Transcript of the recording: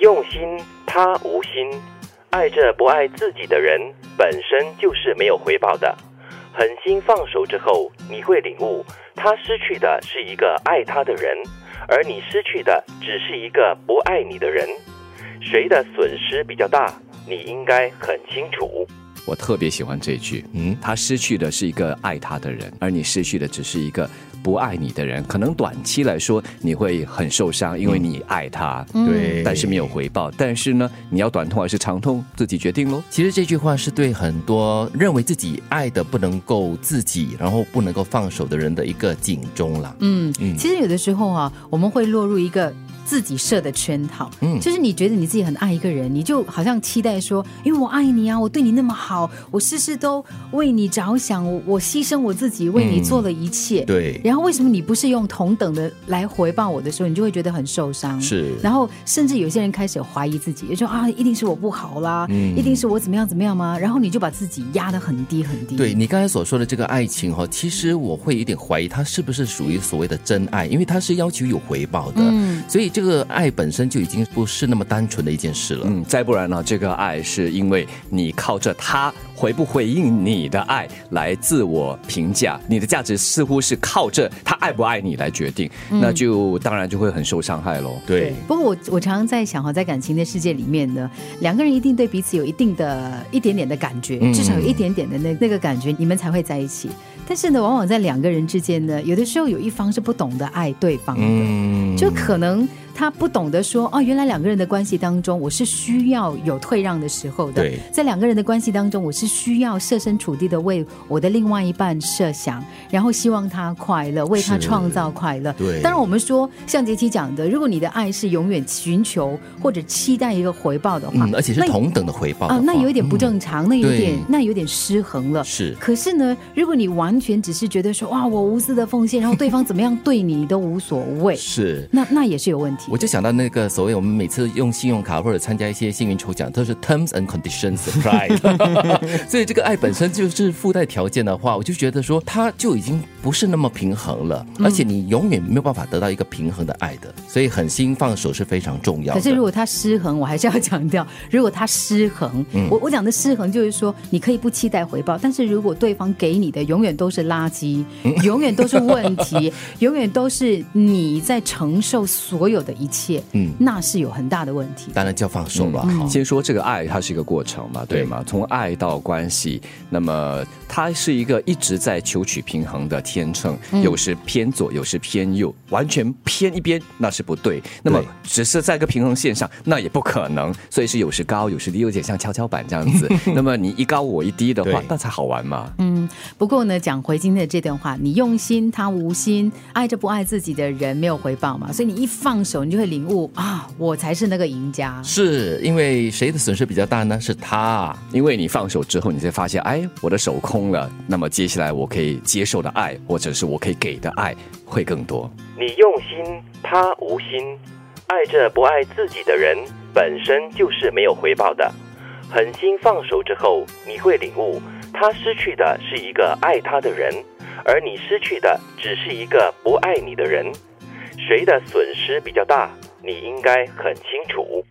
用心，他无心。爱着不爱自己的人，本身就是没有回报的。狠心放手之后，你会领悟，他失去的是一个爱他的人，而你失去的只是一个不爱你的人。谁的损失比较大，你应该很清楚。我特别喜欢这句，嗯，他失去的是一个爱他的人，而你失去的只是一个不爱你的人。可能短期来说你会很受伤，因为你爱他，对但是没有回报。但是呢，你要短痛还是长痛，自己决定喽。其实这句话是对很多认为自己爱的不能够自己，然后不能够放手的人的一个警钟啦。嗯，其实有的时候啊，我们会落入一个自己设的圈套，嗯，就是你觉得你自己很爱一个人，你就好像期待说，因为我爱你啊，我对你那么好，我事事都为你着想，我我牺牲我自己为你做了一切，对。然后为什么你不是用同等的来回报我的时候，你就会觉得很受伤，是。然后甚至有些人开始怀疑自己，就说啊，一定是我不好啦，一定是我怎么样怎么样吗？然后你就把自己压得很低很低，对你刚才所说的这个爱情哈，其实我会有点怀疑，它是不是属于所谓的真爱？因为它是要求有回报的，嗯。所以这个爱本身就已经不是那么单纯的一件事了。嗯，再不然呢，这个爱是因为你靠着他回不回应你的爱来自我评价，你的价值似乎是靠着他爱不爱你来决定，那就当然就会很受伤害喽。对，不过我我常常在想哈，在感情的世界里面呢，两个人一定对彼此有一定的一点点的感觉，至少有一点点的那那个感觉，你们才会在一起。但是呢，往往在两个人之间呢，有的时候有一方是不懂得爱对方的，嗯，就可能他不懂得说哦，原来两个人的关系当中，我是需要有退让的时候的对。在两个人的关系当中，我是需要设身处地的为我的另外一半设想，然后希望他快乐，为他创造快乐。对当然我们说像杰奇讲的，如果你的爱是永远寻求或者期待一个回报的话，嗯，而且是同等的回报的啊，那有一点不正常，那有点那有点失衡了。是可是呢，如果你完全只是觉得说哇，我无私的奉献，然后对方怎么样对你都无所谓，是。那那也是有问题。我就想到那个所谓我们每次用信用卡或者参加一些幸运抽奖，都是 terms and conditions surprise，所以这个爱本身就是附带条件的话，我就觉得说它就已经不是那么平衡了，而且你永远没有办法得到一个平衡的爱的，所以狠心放手是非常重要的。可是如果他失衡，我还是要强调，如果他失衡，嗯我我讲的失衡就是说，你可以不期待回报，但是如果对方给你的永远都是垃圾，嗯永远都是问题，永远都是你在承受所有的一切，嗯那是有很大的问题。当然就要放手了。嗯先说这个爱，它是一个过程嘛，对吗？从爱到关系，那么它是一个一直在求取平衡的天秤，有时偏左，有时偏右，完全偏一边那是不对。那么只是在一个平衡线上，那也不可能，所以是有时高，有时低，有点像跷跷板这样子。那么你一高我一低的话，那才好玩嘛。嗯，不过呢，讲回今天的这段话，你用心，他无心，爱着不爱自己的人没有回报嘛，所以你一放手，你就会领悟啊，我才是那个赢家。是因为谁的损失比较大呢？是他。因为你放手之后，你才发现，哎，我的手空了。那么接下来我可以接受的爱，或者是我可以给的爱会更多。你用心，他无心。爱着不爱自己的人，本身就是没有回报的。狠心放手之后，你会领悟，他失去的是一个爱他的人，而你失去的只是一个不爱你的人。谁的损失比较大，你应该很清楚。